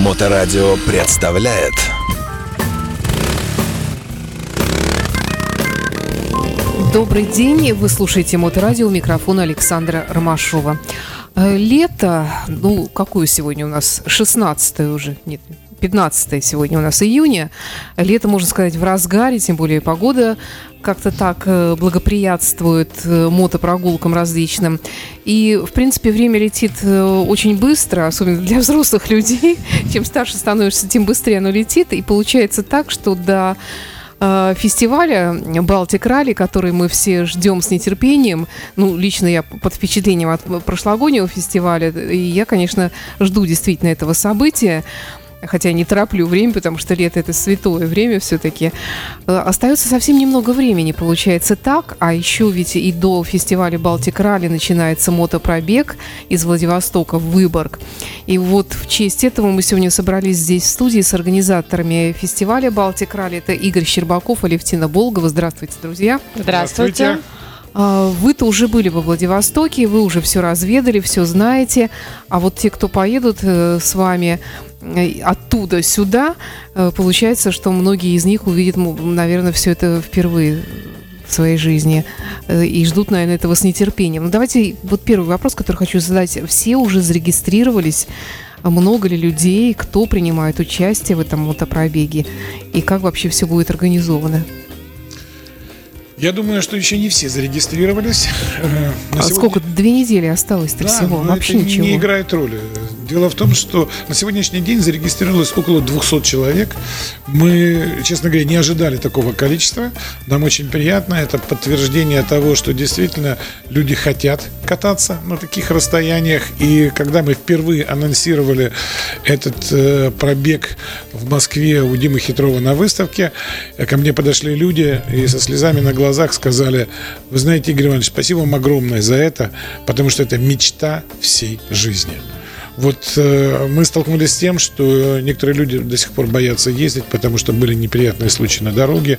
Моторадио представляет Добрый день, вы слушаете Моторадио, у микрофона Александра Ромашова. Э, Лето, ну, какое сегодня у нас? 16 уже, нет, 15 сегодня у нас июня. Лето, можно сказать, в разгаре, тем более погода как-то так э, благоприятствует э, мотопрогулкам различным. И, в принципе, время летит э, очень быстро, особенно для взрослых людей. Чем старше становишься, тем быстрее оно летит. И получается так, что до фестиваля Балтик Ралли, который мы все ждем с нетерпением. Ну, лично я под впечатлением от прошлогоднего фестиваля. И я, конечно, жду действительно этого события хотя не тороплю время, потому что лето это святое время все-таки. Остается совсем немного времени, получается так. А еще ведь и до фестиваля Балтик Ралли начинается мотопробег из Владивостока в Выборг. И вот в честь этого мы сегодня собрались здесь в студии с организаторами фестиваля Балтик Ралли. Это Игорь Щербаков и Левтина Болгова. Здравствуйте, друзья. Здравствуйте. А, Вы-то уже были во Владивостоке, вы уже все разведали, все знаете. А вот те, кто поедут э, с вами э, оттуда сюда, э, получается, что многие из них увидят, наверное, все это впервые в своей жизни э, и ждут, наверное, этого с нетерпением. Ну, давайте вот первый вопрос, который хочу задать. Все уже зарегистрировались? Много ли людей, кто принимает участие в этом мотопробеге? И как вообще все будет организовано? Я думаю, что еще не все зарегистрировались. Э, на А сегодня- сколько? Две недели осталось-то Да, всего? но Вообще это ничего. не играет роли. Дело в том, что на сегодняшний день зарегистрировалось около 200 человек. Мы, честно говоря, не ожидали такого количества. Нам очень приятно. Это подтверждение того, что действительно люди хотят кататься на таких расстояниях. И когда мы впервые анонсировали этот э, пробег в Москве у Димы Хитрова на выставке, э, ко мне подошли люди и со слезами на глазах сказали, вы знаете, Игорь Иванович, спасибо вам огромное за это, потому что это мечта всей жизни. Вот э, мы столкнулись с тем, что некоторые люди до сих пор боятся ездить, потому что были неприятные случаи на дороге.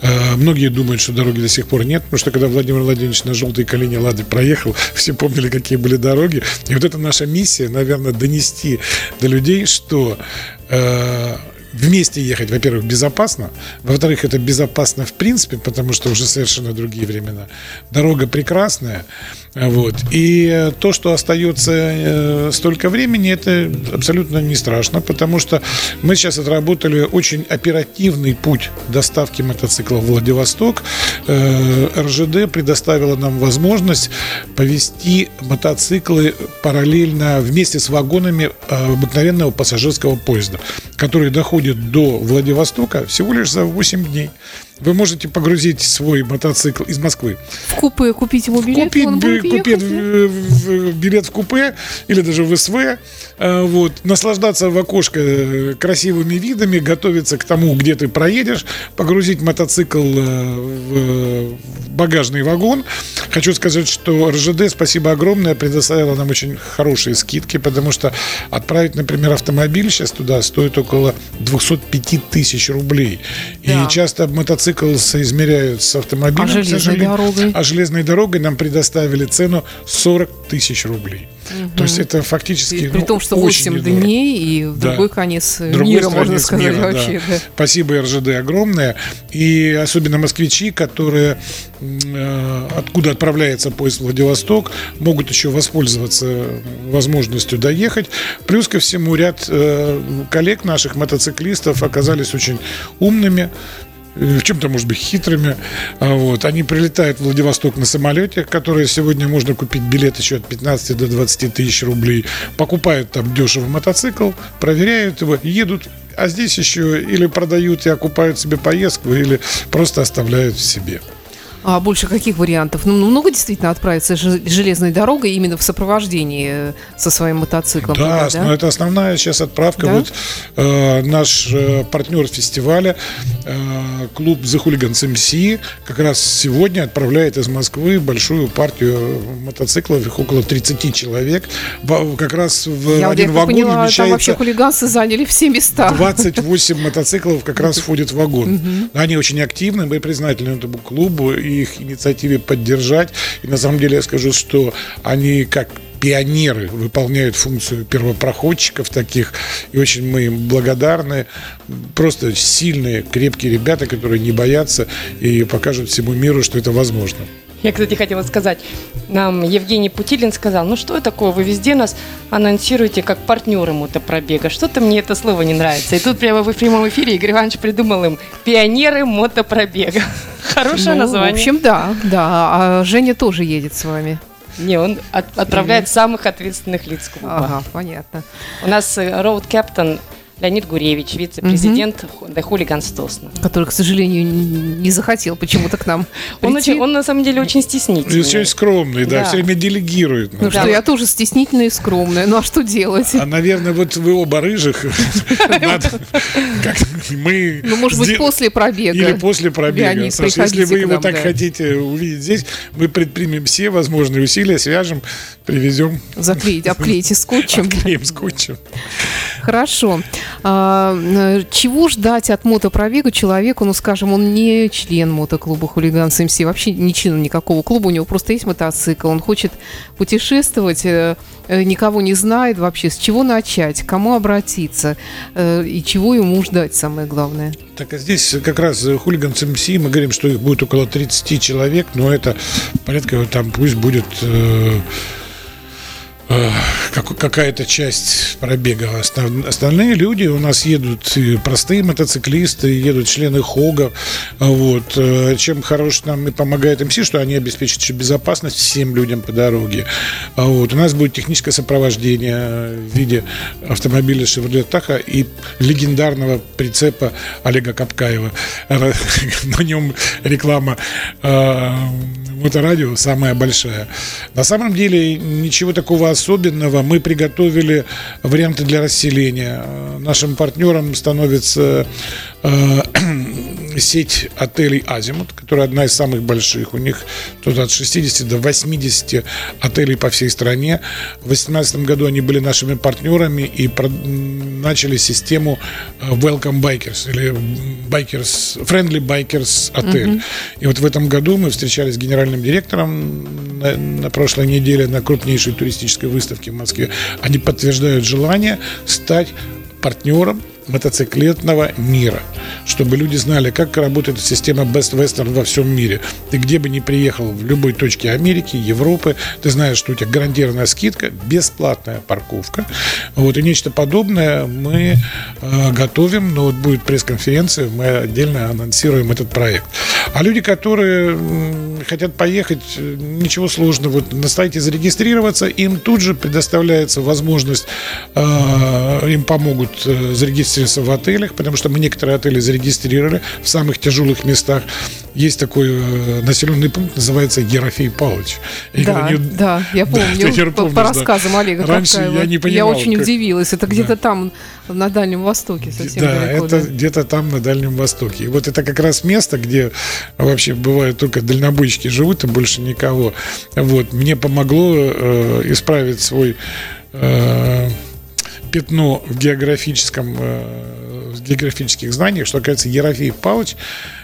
Э, многие думают, что дороги до сих пор нет, потому что когда Владимир Владимирович на желтой колени Лады проехал, все помнили, какие были дороги. И вот это наша миссия, наверное, донести до людей, что э, вместе ехать, во-первых, безопасно, во-вторых, это безопасно в принципе, потому что уже совершенно другие времена. Дорога прекрасная, вот. И э, то, что остается э, столько времени, это абсолютно не страшно, потому что мы сейчас отработали очень оперативный путь доставки мотоцикла в Владивосток. Э, РЖД предоставила нам возможность повести мотоциклы параллельно вместе с вагонами обыкновенного пассажирского поезда, который доходит до Владивостока всего лишь за 8 дней. Вы можете погрузить свой мотоцикл из Москвы В купе купить ему билет, купить, он будет купить билет в купе или даже в СВ, э, вот, наслаждаться в окошко э, красивыми видами, готовиться к тому, где ты проедешь, погрузить мотоцикл э, в в багажный вагон. Хочу сказать, что РЖД, спасибо огромное, предоставила нам очень хорошие скидки, потому что отправить, например, автомобиль сейчас туда стоит около 205 тысяч рублей. Да. И часто мотоцикл соизмеряют с автомобилем. А железной дорогой? А железной дорогой нам предоставили цену 40 тысяч рублей. То есть это фактически И При ну, том, что очень 8 недорого. дней и в Да. другой конец Другой мира, можно сказать, мира, да. вообще. да. Спасибо РЖД огромное. И особенно москвичи, которые э, откуда отправляется поезд в Владивосток, могут еще воспользоваться возможностью доехать. Плюс ко всему ряд э, коллег наших мотоциклистов оказались очень умными, в чем-то, может быть, хитрыми. А Вот. Они прилетают в Владивосток на самолете, который сегодня можно купить билет еще от 15 до 20 тысяч рублей. Покупают там дешево мотоцикл, проверяют его, едут. А здесь еще или продают и окупают себе поездку, или просто оставляют в себе. А больше каких вариантов? Ну, много действительно отправиться же- железной дорогой именно в сопровождении э, со своим мотоциклом. Да, туда, но это основная сейчас отправка. Да? Вот э, наш э, партнер фестиваля, э, клуб The Hooligans MC, как раз сегодня отправляет из Москвы большую партию мотоциклов, их около 30 человек. Как раз в Я, один вагон поняла, там вообще вмещается хулиганцы заняли все места. 28 мотоциклов как раз входит в вагон. Они очень активны, мы признательны этому клубу и их инициативе поддержать. И на самом деле я скажу, что они как пионеры выполняют функцию первопроходчиков таких, и очень мы им благодарны. Просто сильные, крепкие ребята, которые не боятся и покажут всему миру, что это возможно. Я, кстати, хотела сказать, нам Евгений Путилин сказал, ну что такое, вы везде нас анонсируете как партнеры мотопробега. Что-то мне это слово не нравится. И тут прямо в прямом эфире Игорь Иванович придумал им пионеры мотопробега. Хорошее Ну, название. В общем, да, да. А Женя тоже едет с вами. Не, он от- отправляет самых ответственных лиц клуба. Ага, понятно. У нас роуд капитан Леонид Гуревич, вице-президент The Hooligans Тосна. Который, к сожалению, не захотел почему-то к нам Он, очень, он на самом деле очень стеснительный. Очень скромный, да, Да. все время делегирует. Ну Да. что, я тоже стеснительная и скромная. Ну а что делать? А, наверное, вот вы оба рыжих. Мы Ну, может быть, после пробега. Или после пробега. Если вы его так да. хотите увидеть здесь, мы предпримем все возможные усилия, свяжем, привезем, Заклеить, обклеите скотчем. клеем скотчем. Хорошо. А, э, чего ждать от мотопробега человеку, ну, скажем, он не член мотоклуба «Хулиган СМС», вообще не член никакого клуба, у него просто есть мотоцикл, он хочет путешествовать, э, э, никого не знает вообще, с чего начать, к кому обратиться? И чего ему ждать, самое главное. Так, а здесь как раз хулиган МС, мы говорим, что их будет около 30 человек, но это порядка, там пусть будет э, как- какая-то часть пробега. Остальные люди у нас едут простые мотоциклисты, едут члены ХОГа. Вот. Э, Чем хорош нам и помогает МС, что они обеспечат безопасность всем людям по дороге. А Вот. У нас будет техническое сопровождение в виде автомобиля Chevrolet Tahoe и легендарного прицепа Олега Капкаева. На нем реклама э, моторадио самая большая. На самом деле ничего такого особенного. Мы приготовили варианты для расселения. Нашим партнером становится э, сеть отелей «Азимут», которая одна из самых больших. У них тут от 60 до 80 отелей по всей стране. В 2018 году они были нашими партнерами и начали систему э, Welcome Bikers или Bikers, Friendly Bikers отель. И вот в этом году мы встречались с генеральным директором на, на прошлой неделе на крупнейшей туристической выставке в Москве. Они подтверждают желание стать партнером мотоциклетного мира, чтобы люди знали, как работает система Best Western во всем мире. Ты где бы ни приехал, в любой точке Америки, Европы, ты знаешь, что у тебя гарантированная скидка, бесплатная парковка. Вот, и нечто подобное мы э, готовим, но вот будет пресс-конференция, мы отдельно анонсируем этот проект. А люди, которые хотят поехать, ничего сложного, вот на сайте зарегистрироваться, им тут же предоставляется возможность, э, им помогут э, зарегистрироваться в отелях, потому что мы некоторые отели зарегистрировали в самых тяжелых местах. Есть такой э, населенный пункт, называется Ерофей Павлович. Я да, не- да, я Да, помню, Ира, по, по да. рассказам Олега Раньше Капкаева. я не понимал, очень как- удивилась. Это где-то там, на Дальнем Востоке, совсем да, далеко. это да. где-то там на Дальнем Востоке. И вот это как раз место, где вообще бывают только дальнобойщики живут, и больше никого. Вот. Мне помогло э, исправить свой э, пятно в географическом э, в географических знаниях, что, оказывается, Ерофей Павлович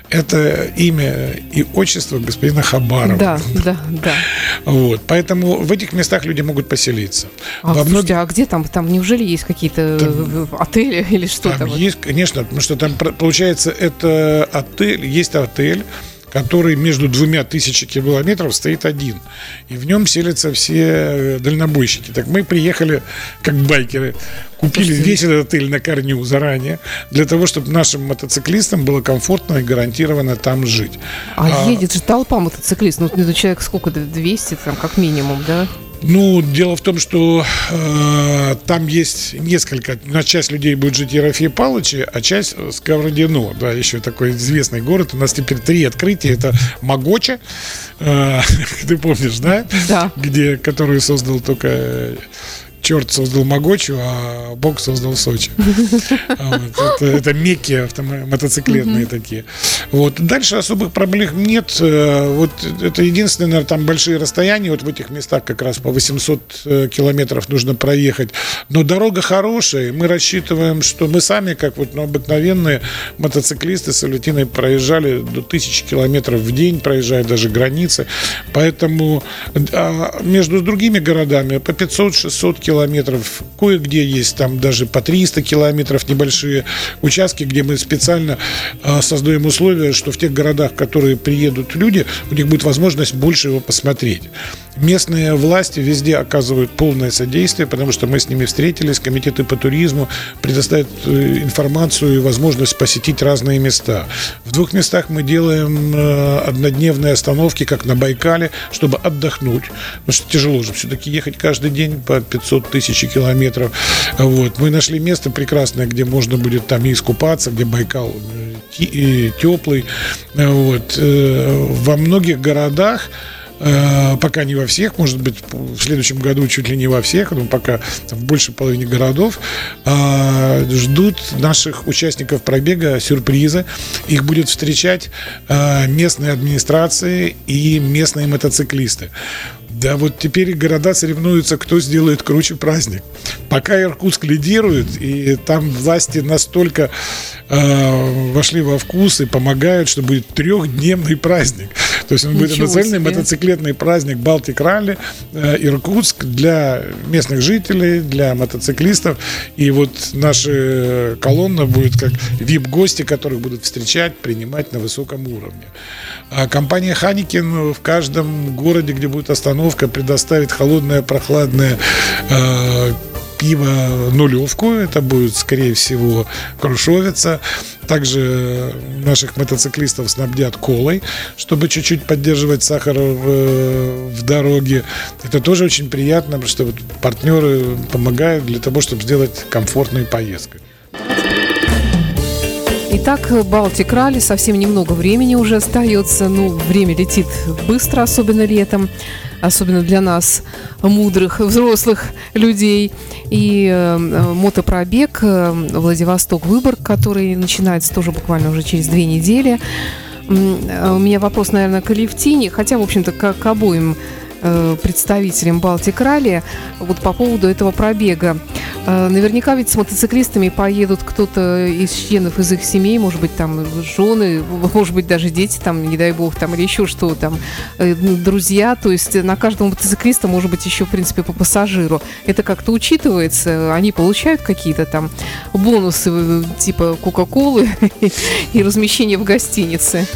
это имя и отчество господина Хабарова. Да, да, да. Вот. Поэтому в этих местах люди могут поселиться. А, Во многих- слушайте, а где там? Там неужели есть какие-то э, отели или что-то? Там вот? есть, конечно, потому что там получается это отель, есть отель, который между двумя тысячи километров стоит один. И в нем селятся все э, дальнобойщики. Так мы приехали как байкеры, купили Слушайте, весь этот отель на корню заранее, для того, чтобы нашим мотоциклистам было комфортно и гарантированно там жить. А, А- едет же толпа мотоциклистов. Ну, это человек сколько? 200 там, как минимум, да? Ну, дело в том, что э, там есть несколько. На часть людей будет жить Ерофей Павлович, а часть э, Сковородино. Да, еще такой известный город. У нас теперь три открытия. Это Могоча, э, ты помнишь, да? Да. Где, которую создал только черт создал Могочу, а Бог создал Сочи. Вот, это, это мекки мотоциклетные такие. Вот. Дальше особых проблем нет. Э, вот это единственное, наверное, там большие расстояния. Вот в этих местах как раз по 800 э, километров нужно проехать. Но дорога хорошая. Мы рассчитываем, что мы сами, как вот ну, обыкновенные мотоциклисты с Алютиной проезжали до тысячи километров в день, проезжая даже границы. Поэтому а между другими городами по 500-600 километров. Кое-где есть там даже по 300 километров небольшие участки, где мы специально а, создаем условия, что в тех городах, в которые приедут люди, у них будет возможность больше его посмотреть. Местные власти везде оказывают полное содействие, потому что мы с ними встретились, комитеты по туризму предоставят э, информацию и возможность посетить разные места. В двух местах мы делаем э, однодневные остановки, как на Байкале, чтобы отдохнуть, потому что тяжело же все-таки ехать каждый день по 500 тысяч километров. Вот. Мы нашли место прекрасное, где можно будет там и искупаться, где Байкал э, теплый. Вот. Во многих городах пока не во всех, может быть, в следующем году чуть ли не во всех, но пока в большей половине городов э, ждут наших участников пробега сюрпризы. Их будет встречать э, местные администрации и местные мотоциклисты. Да, вот теперь города соревнуются, кто сделает круче праздник. Пока Иркутск лидирует, и там власти настолько э, вошли во вкус и помогают, что будет трехдневный праздник. То есть Ничего будет национальный себе. мотоциклетный праздник Балтик Ралли, э, Иркутск для местных жителей, для мотоциклистов. И вот наша колонна будет как вип-гости, которых будут встречать, принимать на высоком уровне. А компания Ханикин в каждом городе, где будет остановка, предоставит холодное, прохладное э, пиво нулевку. Это будет, скорее всего, крушовица. Также наших мотоциклистов снабдят колой, чтобы чуть-чуть поддерживать сахар в, в дороге. Это тоже очень приятно, потому что вот партнеры помогают для того, чтобы сделать комфортную поездку. Итак, Балтик Ралли, совсем немного времени уже остается. Ну, время летит быстро, особенно летом, особенно для нас, мудрых, взрослых людей. И э, мотопробег э, Владивосток-Выборг, который начинается тоже буквально уже через две недели. Э, у меня вопрос, наверное, к Алевтине, хотя, в общем-то, к, к обоим Э, представителям Балтик Ралли вот по поводу этого пробега. Э, наверняка ведь с мотоциклистами поедут кто-то из членов из их семей, может быть, там жены, может быть, даже дети, там, не дай бог, там, или еще что там, э, друзья. То есть на каждого мотоциклиста может быть еще, в принципе, по пассажиру. Это как-то учитывается? Они получают какие-то там бонусы типа Кока-Колы и размещение в гостинице?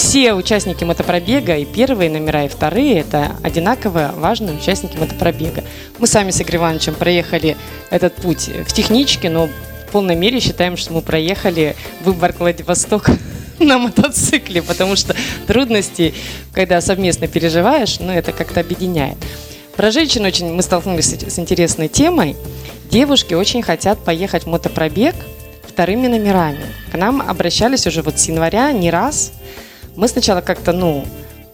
Все участники мотопробега, и первые номера, и вторые, это одинаково важные участники мотопробега. Мы сами с Игорем Ивановичем проехали этот путь в техничке, но в полной мере считаем, что мы проехали Выборг Владивосток на мотоцикле, потому что трудности, когда совместно переживаешь, ну, это как-то объединяет. Про женщин очень мы столкнулись с интересной темой. Девушки очень хотят поехать в мотопробег вторыми номерами. К нам обращались уже вот с января не раз. Мы сначала как-то, ну,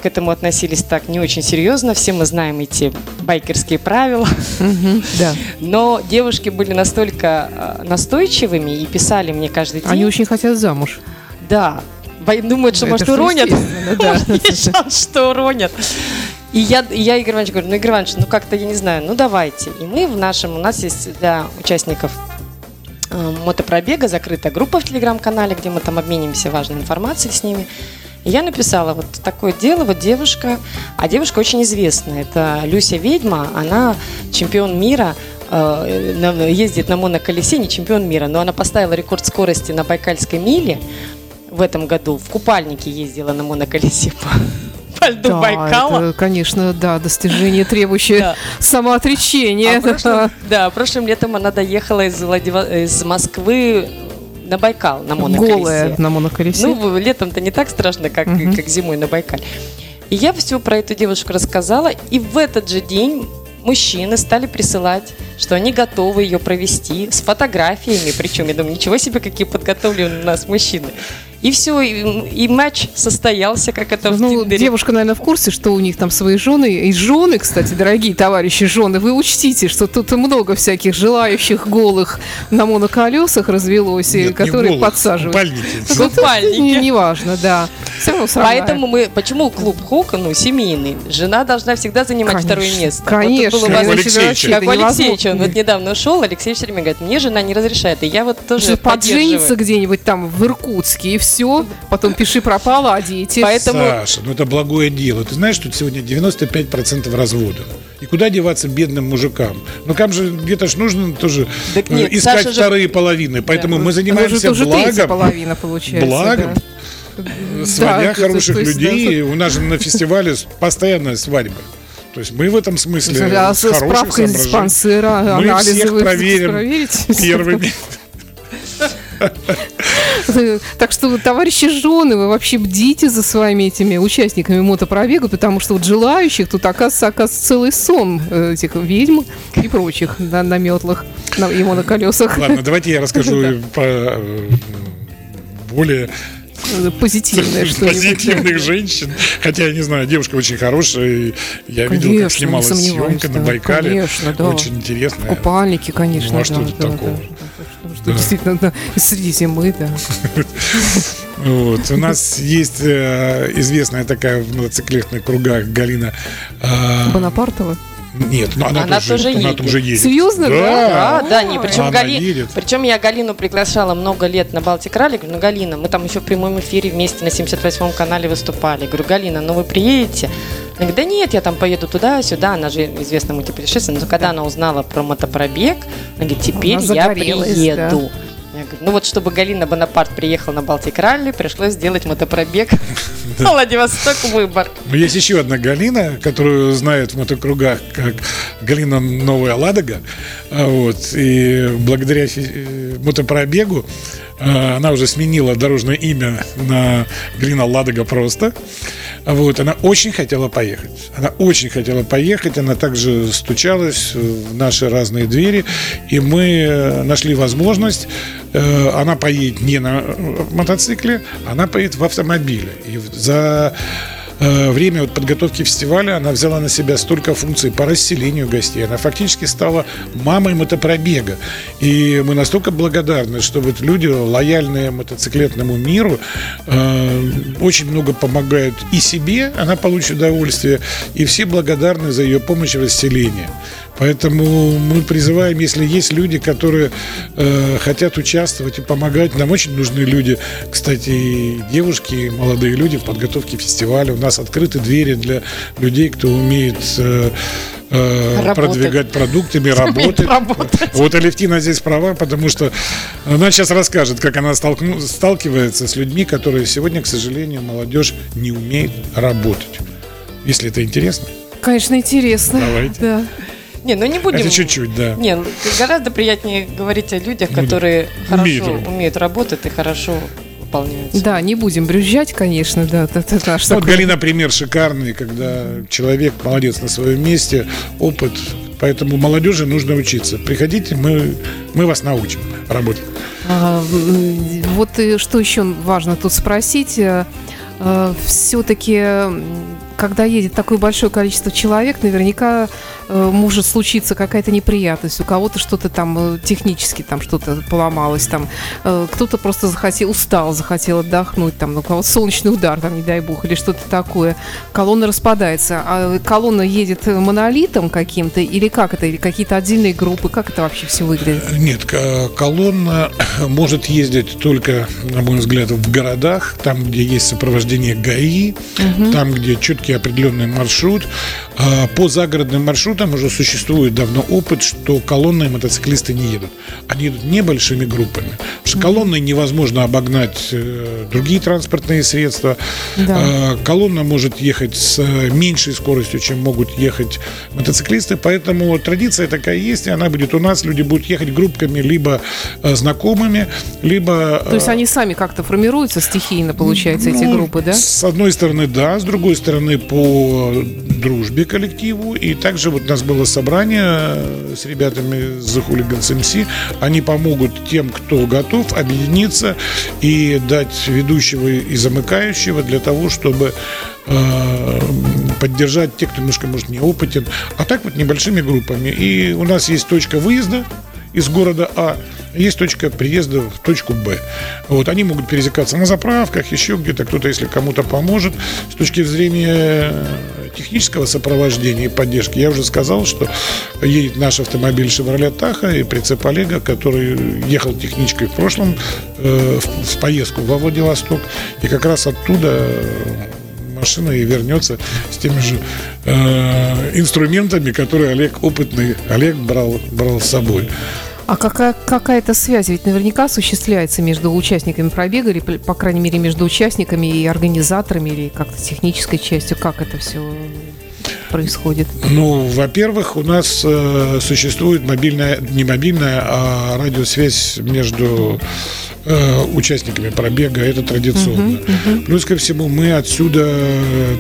к этому относились так не очень серьезно. Все мы знаем эти байкерские правила. да. Но девушки были настолько а, настойчивыми и писали мне каждый день. Они очень хотят замуж. Да. Думают, что, может, уронят. Да. Есть шанс, что уронят. И я, и я Игорь Иванович говорю, ну, Игорь Иванович, ну, как-то, я не знаю, ну, давайте. И мы в нашем, у нас есть для участников э, мотопробега закрытая группа в Телеграм-канале, где мы там обменимся важной информацией с ними. И я написала вот такое дело, вот девушка, а девушка очень известная, это Люся Ведьма, она чемпион мира, э, ездит на моноколесе, не чемпион мира, но она поставила рекорд скорости на Байкальской миле в этом году, в купальнике ездила на моноколесе по, по льду да, Байкала. Это, конечно, да, достижение, требующее да. самоотречения. А прошлым, да, прошлым летом она доехала из Москвы на Байкал на моноколесе. Голая на моноколесе. Ну, летом-то не так страшно, как, угу. как зимой на Байкале. И я все про эту девушку рассказала, и в этот же день мужчины стали присылать, что они готовы ее провести с фотографиями, причем, я думаю, ничего себе, какие подготовленные у нас мужчины. И И все, и, и матч состоялся, как это в Ну, Тиндере. девушка, наверное, в курсе, что у них там свои жены. И жены, кстати, дорогие товарищи жены, вы учтите, что тут много всяких желающих голых на моноколесах развелось, и Нет, не которые голых, подсаживают. купальники. Ну, Купальники. Не, неважно, да. Все равно. Поэтому мы, почему клуб Хока, ну, семейный, жена должна всегда занимать Конечно, второе место. Конечно. Вот тут было Как у важно- Алексеевича. Как у Это Алексеевича, он вот недавно ушел, Алексей все время говорит, мне жена не разрешает, и я вот тоже Что Поджениться поддерживаю. где-нибудь там в Иркутске, и все. Потом пиши пропало, а дети. Поэтому Саша, ну это благое дело. Ты знаешь, что сегодня 95% разводов. И куда деваться бедным мужикам? Ну, там же где-то ж нужно тоже Так э, нет, искать Саша же- вторые половины. Поэтому мы Ну, уже занимаемся третья благом, половина получается. благом, да. сводя Да, то- хороших есть, людей. да, У нас же на фестивале постоянная свадьба. То есть мы в этом смысле А с- хороших справка из диспансера, Мы всех проверим первыми. Так что, товарищи жены, вы вообще бдите за своими этими участниками мотопробега, потому что вот желающих тут оказывается, оказывается целый сон э, этих ведьм и прочих на, на метлах на, и моноколесах. Ладно, давайте я расскажу по э, более Позитивное позитивных женщин. Хотя, я не знаю, девушка очень хорошая. Я видел, Конечно, как снималась съемка на да, Байкале. конечно, да. Очень интересная. Купальники, конечно. Ну, а что да, тут да, такого? Что-. Действительно, да, среди зимы, да. Вот. У нас есть э, известная такая в мотоциклетных кругах Галина. э, Бонапартова. Нет, она, Она тоже, тоже она едет. тоже едет. Серьезно, да? Да. Да, да, не, причем, Она Гали... едет. причем я Галину приглашала много лет на Балтик Ралли. Говорю, ну, Галина, мы там еще в прямом эфире вместе на 78-м канале выступали. Говорю, Галина, ну вы приедете? Она говорит, да нет, я там поеду туда-сюда. Она же известная мультипутешественница. Но когда она узнала про мотопробег, она говорит, теперь Она я приеду. Я ну вот чтобы Галина Бонапарт приехала на Балтик Ралли, пришлось сделать мотопробег. Владивосток выбор. Есть еще одна Галина, которую знают в мотокругах как Галина Новая Ладога. А Вот. И благодаря э, мотопробегу она уже сменила дорожное имя на Галина Ладога просто. А Вот. Она очень хотела поехать. Она очень хотела поехать. Она также стучалась в наши разные двери. И мы э, нашли возможность. э, Она поедет не на э, мотоцикле, она поедет в автомобиле. И за время вот подготовки фестиваля она взяла на себя столько функций по расселению гостей. Она фактически стала мамой мотопробега. И мы настолько благодарны, что вот люди, лояльные мотоциклетному миру, э, очень много помогают и себе, она получит удовольствие, и все благодарны за ее помощь в расселении. Поэтому мы призываем, если есть люди, которые э, хотят участвовать и помогать, нам очень нужны люди, кстати, и девушки, и молодые люди в подготовке фестиваля. У нас открыты двери для людей, кто умеет э, э, Работать. продвигать продуктами, работать. работать. Вот Алевтина здесь права, потому что она сейчас расскажет, как она столкну- сталкивается с людьми, которые сегодня, к сожалению, молодежь не умеет работать. Если это интересно, Конечно, интересно. Давайте. Да. Не, ну не будем. это чуть-чуть, да. Не, ну, гораздо приятнее говорить о людях, Ну, которые умеют хорошо работать. умеют работать и хорошо выполняют. Да, не будем брюзжать, конечно, да. Это, это наш Ну, Вот такой- Галина пример шикарный, когда человек молодец на своем месте, опыт. Поэтому молодежи нужно учиться. Приходите, мы, мы вас научим работать. А, Вот и что еще важно тут спросить. Все-таки, когда едет такое большое количество человек, наверняка э, может случиться какая-то неприятность. У кого-то что-то там э, технически там что-то поломалось, там э, кто-то просто захотел, устал, захотел отдохнуть, там, ну, у кого-то солнечный удар, там, не дай бог, или что-то такое. Колонна распадается. А колонна едет монолитом каким-то, или как это, или какие-то отдельные группы, как это вообще все выглядит? Нет, к- колонна может ездить только, на мой взгляд, в городах, там, где есть сопровождение ГАИ, там, где четкий определенный маршрут. А По загородным маршрутам уже существует давно опыт, что колонны мотоциклисты не едут. Они едут небольшими группами. Потому что колонной невозможно обогнать э, другие транспортные средства. Да. А, Колонна может ехать с э, меньшей скоростью, чем могут ехать мотоциклисты, поэтому традиция такая есть, и она будет у нас. Люди будут ехать группками, либо э, знакомыми, либо... То есть они сами как-то формируются стихийно, получается, эти Ну, группы, да? С одной стороны, да, с другой стороны, рады по дружбе коллективу. И также вот у нас было собрание с ребятами The Hooligans MC. Они помогут тем, кто готов объединиться и дать ведущего и замыкающего для того, чтобы э, поддержать тех, кто немножко, может, не опытен. А так вот небольшими группами. И у нас есть точка выезда из города А, есть точка приезда в точку Б. Вот, они могут пересекаться на заправках, еще где-то кто-то, если кому-то поможет. С точки зрения технического сопровождения и поддержки, я уже сказал, что едет наш автомобиль Chevrolet Tahoe и прицеп Олега, который ехал техничкой в прошлом э, в, в поездку во Владивосток, и как раз оттуда машина и вернется с теми же э, инструментами, которые Олег опытный, Олег брал, брал с собой. А какая, какая-то связь ведь наверняка осуществляется между участниками пробега, или, по крайней мере, между участниками и организаторами, или как-то технической частью, как это все происходит? Ну, во-первых, у нас э, существует мобильная, не мобильная, а радиосвязь между э, участниками пробега, это традиционно. Uh-huh, uh-huh. Плюс ко всему мы отсюда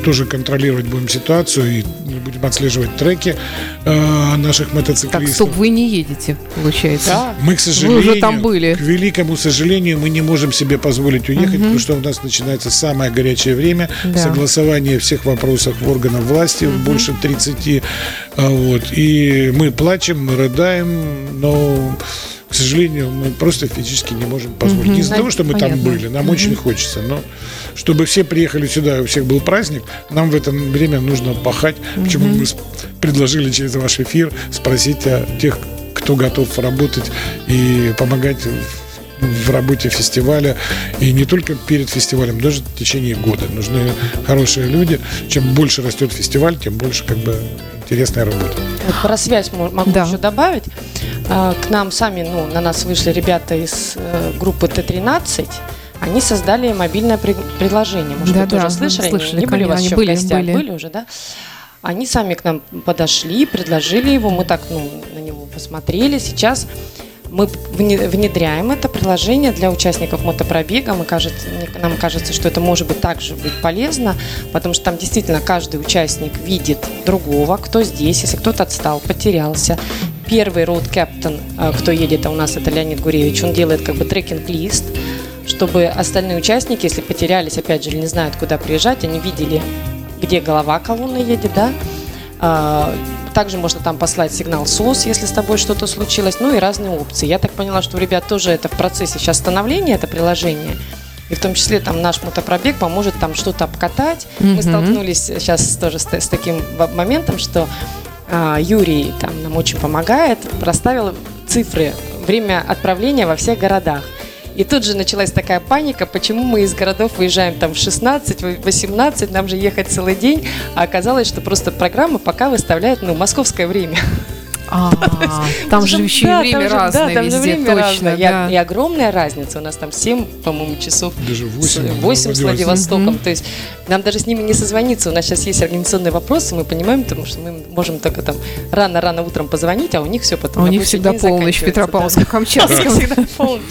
тоже контролировать будем ситуацию и будем отслеживать треки э, наших мотоциклистов. Так, стоп, вы не едете, получается? Да. Мы, к сожалению, вы уже там были. к великому сожалению, мы не можем себе позволить уехать, uh-huh. потому что у нас начинается самое горячее время, да. согласование всех вопросов органов власти, uh-huh. Больше 30. А, вот, и мы плачем, мы рыдаем, но к сожалению, мы просто физически не можем позволить. Угу, не из-за того, что мы понятно. там были, нам угу. очень хочется, но чтобы все приехали сюда, у всех был праздник, нам в это время нужно пахать. Угу. Почему мы предложили через ваш эфир спросить о тех, кто готов работать и помогать в работе фестиваля и не только перед фестивалем, даже в течение года. Нужны хорошие люди. Чем больше растет фестиваль, тем больше как бы интересная работа. Вот про связь могу да. еще добавить. А, к нам сами, ну, на нас вышли ребята из э, группы Т-13. Они создали мобильное приложение. Может, да, вы да, тоже слышали? слышали? Не были у вас еще были, в гостях? Были. были уже, да? Они сами к нам подошли, предложили его. Мы так, ну, на него посмотрели. Сейчас мы внедряем это приложение для участников мотопробега. Мы кажется, нам кажется, что это может быть также быть полезно, потому что там действительно каждый участник видит другого, кто здесь, если кто-то отстал, потерялся. Первый роуд капитан, кто едет, а у нас это Леонид Гуревич, он делает как бы трекинг-лист, чтобы остальные участники, если потерялись, опять же, или не знают, куда приезжать, они видели, где голова колонны едет, да, а, также можно там послать сигнал СОС, если с тобой что-то случилось, ну и разные опции. Я так поняла, что у ребят тоже это в процессе сейчас становления, это приложение. И в том числе там наш мотопробег поможет там что-то обкатать. Mm-hmm. Мы столкнулись сейчас тоже с, с таким моментом, что а, Юрий там нам очень помогает, расставил цифры, время отправления во всех городах. И тут же началась такая паника, почему мы из городов выезжаем там в 16, 18, нам же ехать целый день, а оказалось, что просто программа пока выставляет, ну, московское время. А, там же еще и время разное везде, точно. И огромная разница. У нас там 7, по-моему, часов. Даже 8. 8 с Владивостоком. То есть нам даже с ними не созвониться. У нас сейчас есть организационные вопросы, мы понимаем, потому что мы можем только там рано-рано утром позвонить, а у них все потом. У них всегда полночь в Петропавловске-Камчатском. Всегда полночь.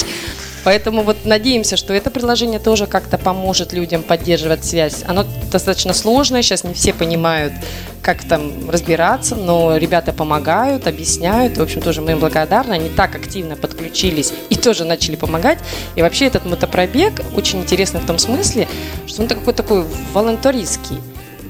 Поэтому вот надеемся, что это приложение тоже как-то поможет людям поддерживать связь. Оно достаточно сложное, сейчас не все понимают, как там разбираться, но ребята помогают, объясняют. В общем, тоже мы им благодарны. Они так активно подключились и тоже начали помогать. И вообще этот мотопробег очень интересный в том смысле, что он такой такой волонтеристский.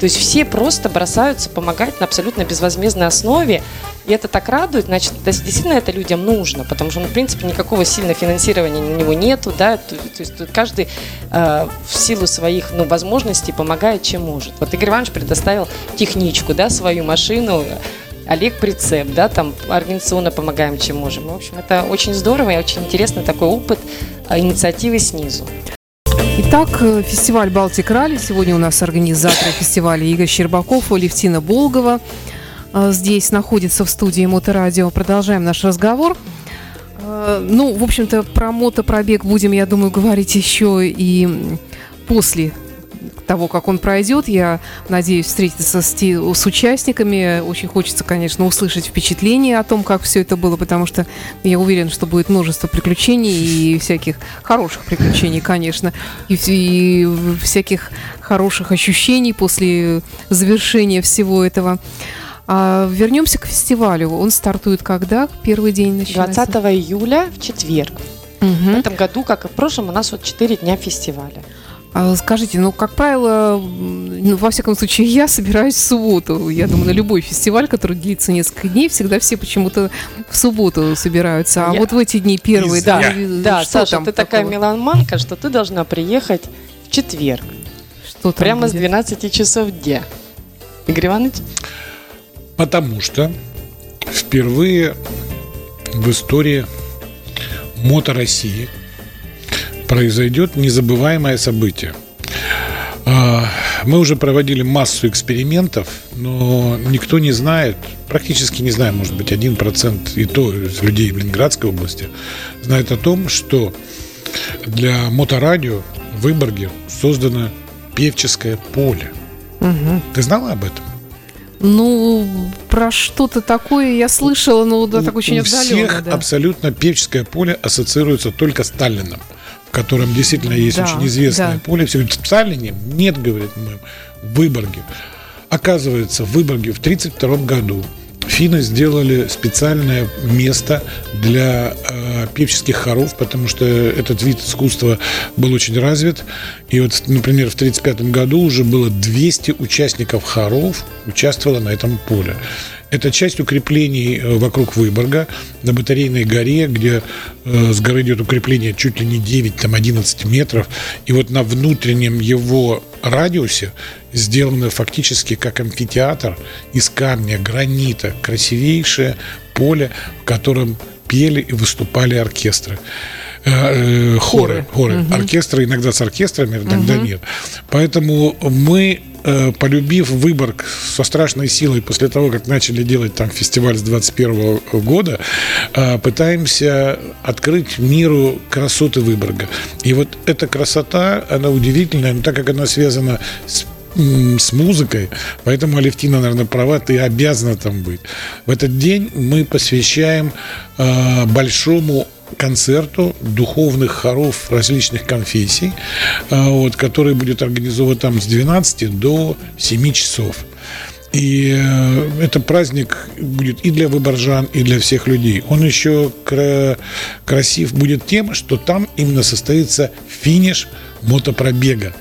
То есть все просто бросаются помогать на абсолютно безвозмездной основе. И это так радует, значит, действительно это людям нужно, потому что, ну, в принципе, никакого сильного финансирования на него нету, да, то, то есть каждый э, в силу своих, ну, возможностей помогает, чем может. Вот Игорь Иванович предоставил техничку, да, свою машину, Олег прицеп, да, там организационно помогаем, чем можем. В общем, это очень здорово и очень интересный такой опыт э, инициативы снизу. Итак, фестиваль «Балтик Ралли». Сегодня у нас организаторы фестиваля Игорь Щербаков и Левтина Болгова. Э, здесь находится в студии Моторадио. Продолжаем наш разговор. Э, ну, в общем-то, про мотопробег будем, я думаю, говорить еще и после того, как он пройдет. Я надеюсь встретиться с, с участниками. Очень хочется, конечно, услышать впечатления о том, как все это было, потому что я уверен, что будет множество приключений и всяких хороших приключений, конечно, и, и всяких хороших ощущений после завершения всего этого. А вернемся к фестивалю. Он стартует когда? Первый день начинается? 20 июля в четверг. Угу. В этом году, как и в прошлом, у нас вот 4 дня фестиваля. А скажите, ну, как правило, ну, во всяком случае, я собираюсь в субботу. Я думаю, на любой фестиваль, который длится несколько дней, всегда все почему-то в субботу собираются. А я... вот в эти дни первые, да. Да, да Саша, ты такого? такая меланманка, что ты должна приехать в четверг. Что там Прямо будет? с 12 часов дня. Игорь Иванович? Потому что впервые в истории Мото России – произойдет незабываемое событие. А, мы уже проводили массу экспериментов, но никто не знает, практически не знает, может быть, один процент и то людей в Ленинградской области знает о том, что для моторадио в Выборге создано певческое поле. Угу. Ты знала об этом? Ну, про что-то такое я слышала, но да, так очень у отдаленно. Всех да. абсолютно певческое поле ассоциируется только с Таллином котором действительно есть да, очень известное да. поле. Все говорят, в Сталине? Нет, говорит мы, в Выборге. Оказывается, в Выборге в 1932 году финны сделали специальное место для э, певческих хоров, потому что этот вид искусства был очень развит. И вот, например, в 1935 году уже было 200 участников хоров участвовало на этом поле. Это часть укреплений э, вокруг Выборга на Батарейной горе, где э, с горы идет укрепление чуть ли не 9, там 11 метров. И вот на внутреннем его радиусе сделано фактически как амфитеатр из камня, гранита, красивейшее поле, в котором пели и выступали оркестры э, хоры, хоры. Угу. Оркестры иногда с оркестрами, иногда угу. нет. Поэтому мы Э, полюбив Выборг со страшной силой после того, как начали делать там фестиваль с 21 года, э, пытаемся открыть миру красоты Выборга. И вот эта красота, она удивительная, но так как она связана с с музыкой, поэтому Алевтина, наверное, права, ты обязана там быть. В этот день мы посвящаем э, большому концерту духовных хоров различных конфессий, а, вот, который будет организован там с 12 до 7 часов. И э, это праздник будет и для выборжан, и для всех людей. Он еще кра- красив будет тем, что там именно состоится финиш мотопробега.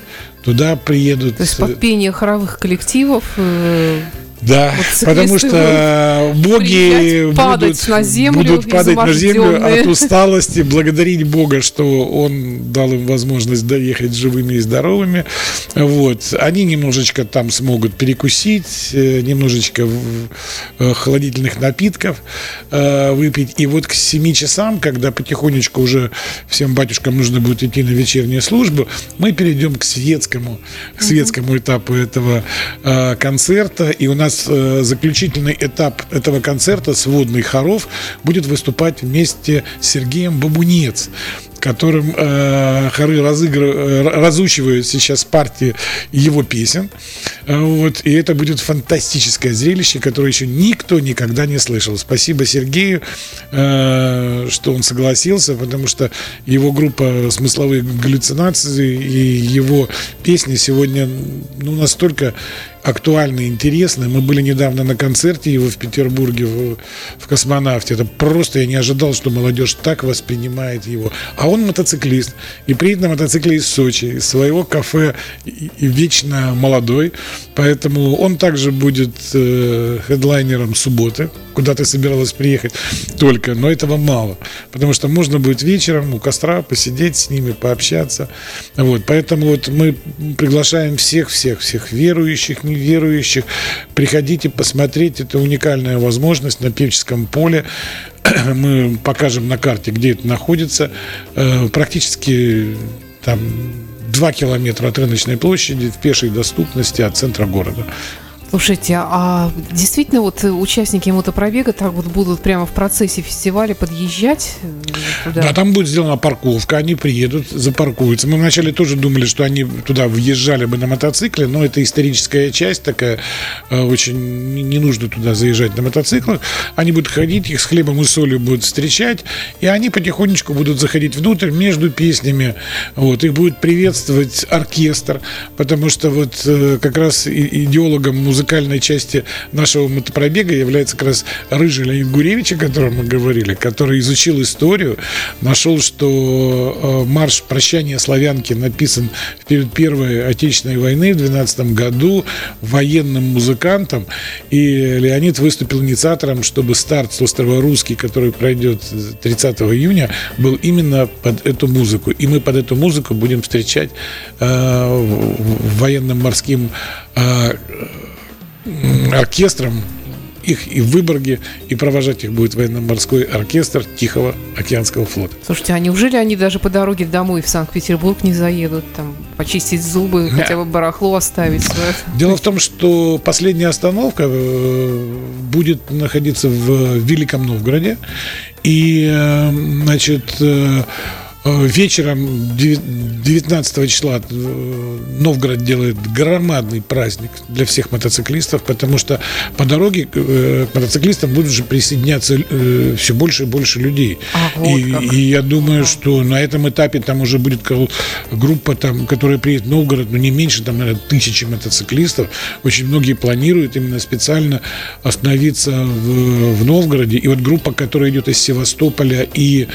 Туда приедут... То есть под пение хоровых коллективов э, да, вот потому что боги будут, на землю, будут падать на землю от усталости, благодарить Бога, что Он дал им возможность доехать живыми и здоровыми. Вот. Они немножечко там смогут перекусить, э, немножечко э, холодительных напитков э, выпить. И вот к 7 часам, когда потихонечку уже всем батюшкам нужно будет идти на вечернюю службу, мы перейдем к светскому, к светскому этапу этого концерта. И у нас нас э, заключительный этап этого концерта «Сводный хоров» будет выступать вместе с Сергеем Бабунец которым э, хоры разыгрывают, э, разучивают сейчас партии его песен. Э, вот, и это будет фантастическое зрелище, которое еще никто никогда не слышал. Спасибо Сергею, э, что он согласился, потому что его группа «Смысловые галлюцинации» и его песни сегодня ну, настолько актуально и интересно. Мы были недавно на концерте его в Петербурге в, в космонавте. Это просто я не ожидал, что молодежь так воспринимает его. А он мотоциклист. И приедет на мотоцикле из Сочи, из своего кафе и, и вечно молодой. Поэтому он также будет э, хедлайнером субботы, куда ты собиралась приехать только. Но этого мало. Потому что можно будет вечером у костра посидеть с ними, пообщаться. Вот. Поэтому вот мы приглашаем всех, всех, всех верующих, верующих. Приходите посмотреть, это уникальная возможность на Певческом поле. Мы покажем на карте, где это находится. Э, практически там 2 километра от рыночной площади в пешей доступности от центра города. Слушайте, а действительно вот участники мотопробега так вот будут прямо в процессе фестиваля подъезжать? туда. Да, там будет сделана парковка, они приедут, запаркуются. Мы вначале тоже думали, что они туда въезжали бы на мотоцикле, но это историческая часть такая, э, очень не нужно туда заезжать на мотоциклах. Они будут ходить, их с хлебом и солью будут встречать, и они потихонечку будут заходить внутрь между песнями. Вот, их будет приветствовать оркестр, потому что вот э, как раз идеологом музыкальной части нашего мотопробега является как раз Рыжий Леонид Гуревич, о котором мы говорили, который изучил историю, нашел, что э, марш прощания славянки написан перед Первой Отечественной войны в 12 году военным музыкантом, и Леонид выступил инициатором, чтобы старт с острова Русский, который пройдет 30 июня, был именно под эту музыку. И мы под эту музыку будем встречать э, военным морским э, оркестром их и в Выборге, и провожать их будет военно-морской оркестр Тихого океанского флота. Слушайте, а неужели они даже по дороге домой в Санкт-Петербург не заедут, там, почистить зубы, да. хотя бы барахло оставить свое? Дело в том, что последняя остановка э, будет находиться в Великом Новгороде, и, э, значит, э, вечером 19 числа э, Новгород делает громадный праздник для всех мотоциклистов, потому что по дороге э, к мотоциклистам будут уже присоединяться все больше и больше людей. А, вот и, и я думаю, что на этом этапе там уже будет группа, там, которая приедет в Новгород, но не меньше, там, наверное, тысячи мотоциклистов. Очень многие планируют именно специально остановиться в, в Новгороде. И вот группа, которая идет из Севастополя и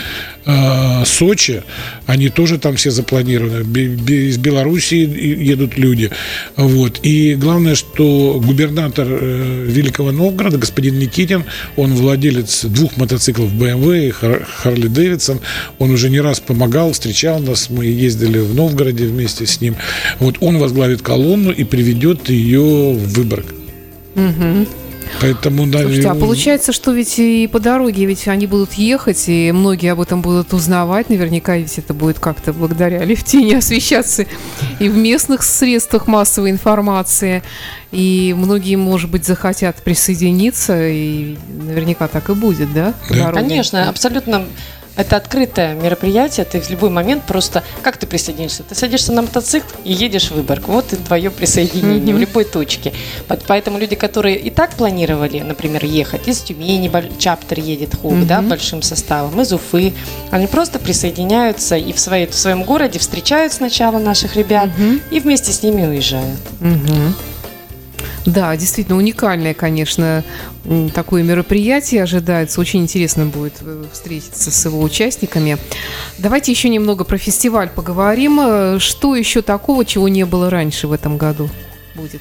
э, Сочи, они тоже там все запланированы. Из Белоруссии едут люди. Вот. И главное, что губернатор э, Великого Новгорода, господин Никитин, он владелец двух мотоциклов BMW и Харли Дэвидсон. Он уже не раз помогал, встречал нас. Мы ездили в Новгороде вместе с ним. Вот он возглавит колонну и приведет ее в Выборг. Угу. Поэтому, да, Слушайте, а получается, что ведь и по дороге ведь они будут ехать, и многие об этом будут узнавать. Наверняка ведь это будет как-то благодаря Левтине освещаться и в местных средствах массовой информации. И многие, может быть, захотят присоединиться, и наверняка так и будет, да? да. Конечно, абсолютно это открытое мероприятие, ты в любой момент просто... Как ты присоединишься? Ты садишься на мотоцикл и едешь в Выборг. Вот и твое присоединение mm-hmm. в любой точке. Поэтому люди, которые и так планировали, например, ехать из Тюмени, чаптер едет ХУК, mm-hmm. да, большим составом, из Уфы, они просто присоединяются и в, своей, в своем городе встречают сначала наших ребят mm-hmm. и вместе с ними уезжают. Mm-hmm. Да, действительно уникальное, конечно, такое мероприятие ожидается. Очень интересно будет э, встретиться с его участниками. Давайте еще немного про фестиваль поговорим. Э, что еще такого, чего не было раньше в этом году будет?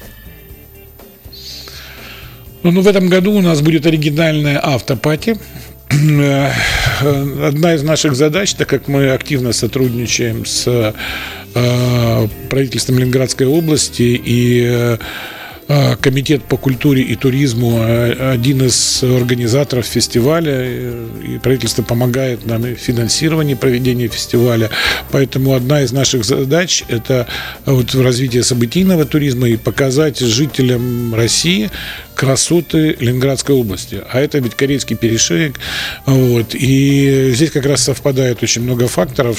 Ну, ну в этом году у нас будет оригинальная автопати. Э, одна из наших задач, так как мы активно сотрудничаем с правительством Ленинградской области и комитет по культуре и туризму а, один из организаторов фестиваля, и правительство помогает нам в финансировании проведения фестиваля. Поэтому одна из наших задач – это вот развитие событийного туризма и показать жителям России красоты Ленинградской области. А это ведь корейский перешеек. Вот. И здесь как раз совпадает очень много факторов,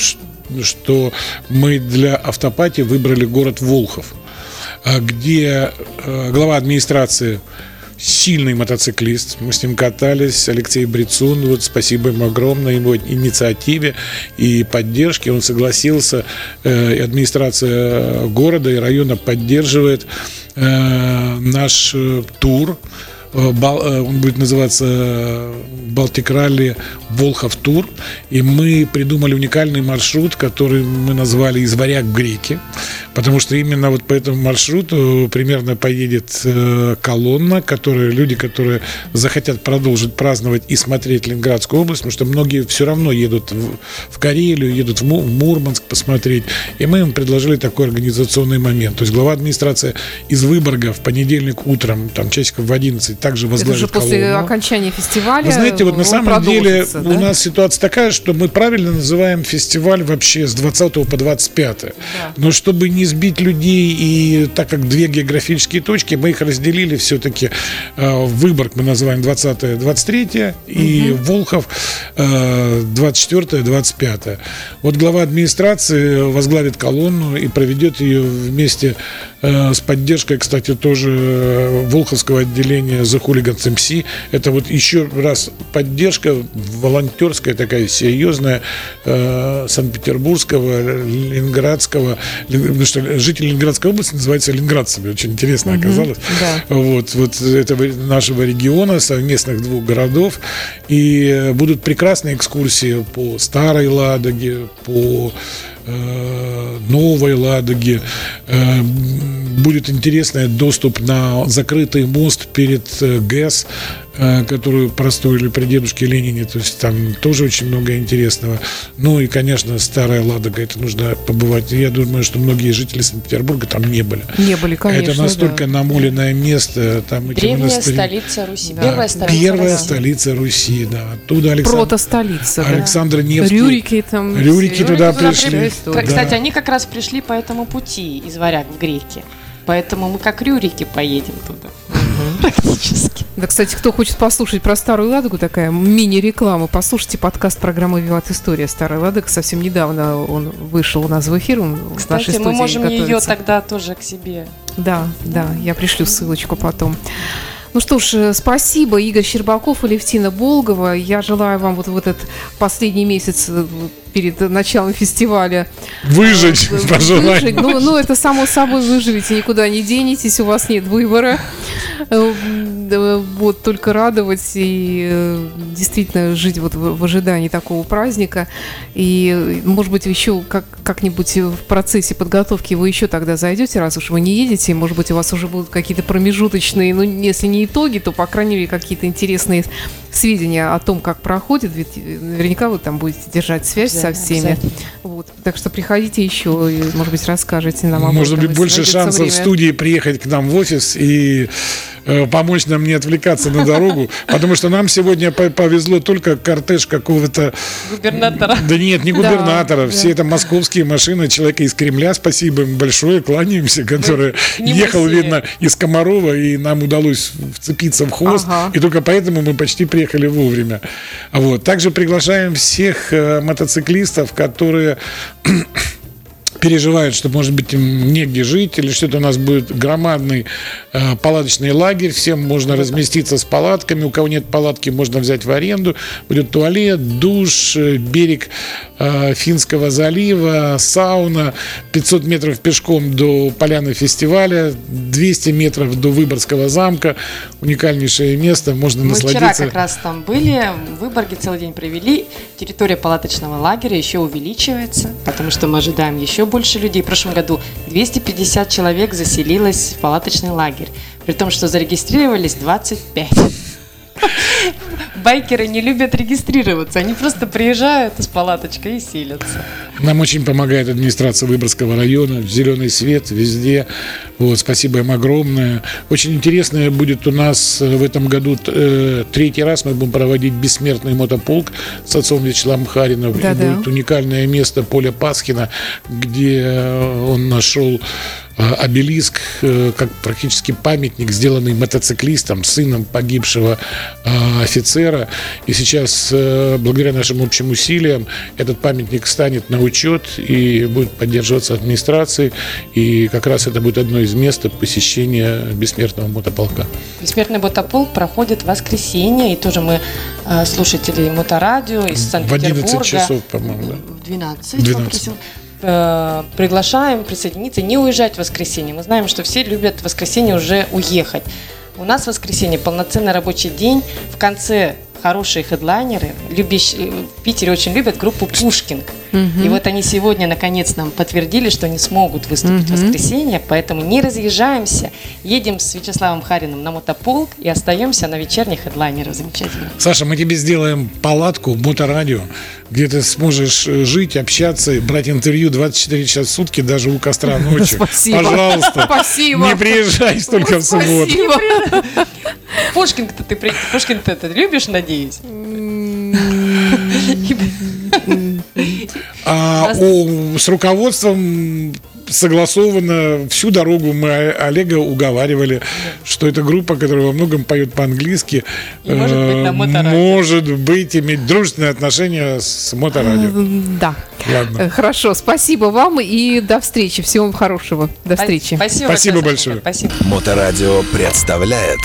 что мы для автопати выбрали город Волхов – а где э, глава администрации сильный мотоциклист. Мы с ним катались. Алексей Брицун, вот спасибо ему огромное его инициативе и поддержке. Он согласился, э, администрация города и района поддерживает э, наш тур Э, э, он будет называться э, Балтик Ралли Волхов Тур. И мы придумали уникальный маршрут, который мы назвали «Из варяг греки». Потому что именно вот по этому маршруту примерно поедет колонна, которые, люди, которые захотят продолжить праздновать и смотреть Ленинградскую область, потому что многие все равно едут в, в Карелию, едут в, в Мурманск посмотреть. И мы им предложили такой организационный момент. То есть глава администрации из Выборга в понедельник утром, там часиков в 11 также возглавит Это уже после колонну. окончания фестиваля. Вы знаете, вот на самом деле да? у нас ситуация такая, что мы правильно называем фестиваль вообще с 20 по 25. Да. Но чтобы не не сбить людей, и так как две географические точки, мы их разделили все-таки. Э, Выборг мы называем 20-23, и Волхов э, 24-25. Вот глава администрации возглавит колонну и проведет ее вместе с поддержкой, кстати, тоже э, Волховского отделения The Hooligans MC. Это вот еще раз поддержка волонтерская такая серьезная э, Санкт-Петербургского, Ленинградского, Лен- потому что жители Ленинградской области называются ленинградцами, очень интересно оказалось. да. Вот, вот этого нашего региона, совместных двух городов. И э, будут прекрасные экскурсии по Старой Ладоге, по э, Новой Ладоге. Э, Будет интересный доступ на закрытый мост перед э, ГЭС, э, которую простроили при дедушке Ленине. То есть там тоже очень много интересного. Ну и, конечно, Старая Ладога. Это нужно побывать. Я думаю, что многие жители Санкт-Петербурга там не были. Не были, конечно. Это настолько да. намоленное место. Там эти Древняя монастыри. столица Руси. Да, Первая столица первая России. столица Руси, да. Оттуда Александр, Прото-столица. да. Александр Невский. Рюрики там. Рюрики все. туда Туда пришли. при- Да. Кстати, они как раз пришли по этому пути из Варяг в Греки. Поэтому мы как рюрики поедем туда. Практически. Да, кстати, кто хочет послушать про Старую Ладогу, такая мини-реклама, послушайте подкаст программы «Виват История» Старая Ладога. Совсем недавно он вышел у нас в эфир. Он в нашей Кстати, мы можем ее готовится. тогда тоже к себе. Да, да, я пришлю ссылочку потом. Ну что ж, э, спасибо, Игорь Щербаков и Левтина Болгова. Я желаю вам вот в этот последний месяц э, перед началом фестиваля Выжить, э, выжить. Ну, ну, это само собой выживете, никуда не денетесь, у вас нет выбора. Э, Вот, только радовать и э, действительно жить вот в, в ожидании такого праздника. И, может быть, еще как, как-нибудь в процессе подготовки вы еще тогда зайдете, раз уж вы не едете, может быть, у вас уже будут какие-то промежуточные, ну, если не итоги, то, по крайней мере, какие-то интересные сведения о том, как проходит, ведь э, наверняка вы там будете держать связь со всеми. Вот. Так что приходите еще, и, может быть, расскажете нам об Может этом, быть, больше шансов в студии приехать к нам в офис и помочь нам не отвлекаться на дорогу, потому что нам сегодня по- повезло только кортеж какого-то... Губернатора. Да нет, не губернатора, да. все это московские машины, человека из Кремля, спасибо им большое, кланяемся, который нему ехал, сели. видно, из Комарова, и нам удалось вцепиться в хвост, Ага. и только поэтому мы почти приехали вовремя. Вот. Также приглашаем всех э, мотоциклистов, которые переживают, что, может быть, им негде жить, или что-то у нас будет громадный э, палаточный лагерь, всем можно разместиться с палатками, у кого нет палатки, можно взять в аренду, будет туалет, душ, э, берег э, Финского залива, сауна, 500 метров пешком до поляны фестиваля, 200 метров до Выборгского замка, уникальнейшее место, можно Мы вчера насладиться. как раз там были, в Выборге целый день провели. Территория палаточного лагеря еще увеличивается, потому что мы ожидаем еще больше людей. В прошлом году 250 человек заселилось в палаточный лагерь, при том, что зарегистрировались 25. Байкеры не любят регистрироваться, они просто приезжают с палаточкой и селятся. Нам очень помогает администрация Выборгского района, зеленый свет везде. Вот, спасибо им огромное. Очень интересное будет у нас э, в этом году э, третий раз мы будем проводить бессмертный мотополк с отцом Вячеславом Харином. И Да-да. будет уникальное место поля Пасхина, где э, он нашел обелиск, э, как практически памятник, сделанный мотоциклистом, сыном погибшего э, офицера. И сейчас, э, благодаря нашим общим усилиям, этот памятник станет на учет и будет поддерживаться администрацией. И как раз это будет одно из мест посещения бессмертного мотополка. Бессмертный мотополк проходит в воскресенье, и тоже мы э, слушатели моторадио из В Санкт-Петербурга. 11 часов, по-моему, да. В 12, 12. Э, Приглашаем присоединиться, не уезжать в воскресенье. Мы знаем, что все любят в воскресенье уже уехать. У нас в воскресенье полноценный рабочий день. В конце хорошие хедлайнеры. Любящ- э, В Питере очень любят группу Пушкинг. И вот они сегодня наконец нам подтвердили, что они смогут выступить в воскресенье, поэтому не разъезжаемся, едем с Вячеславом Хариным на мотополк и остаемся на вечерних хедлайнерах. Замечательно. Саша, мы тебе сделаем палатку, моторадио, где ты сможешь э, жить, общаться, брать интервью 24 часа в сутки, даже у костра ночью. Спасибо. Пожалуйста. Спасибо. Не приезжай только в субботу. Спасибо. Пушкин-то ты, Пушкин-то ты любишь, надеюсь? А о, с руководством согласовано. Всю дорогу мы Олега уговаривали, что эта группа, которая во многом поет по-английски, И может быть на э, может быть иметь дружественные отношения с моторадио. Да. Ладно. Э, Хорошо, спасибо вам и до встречи. Всего вам хорошего. До встречи. Спасибо, Спасибо большое. большое. Спасибо. Моторадио представляет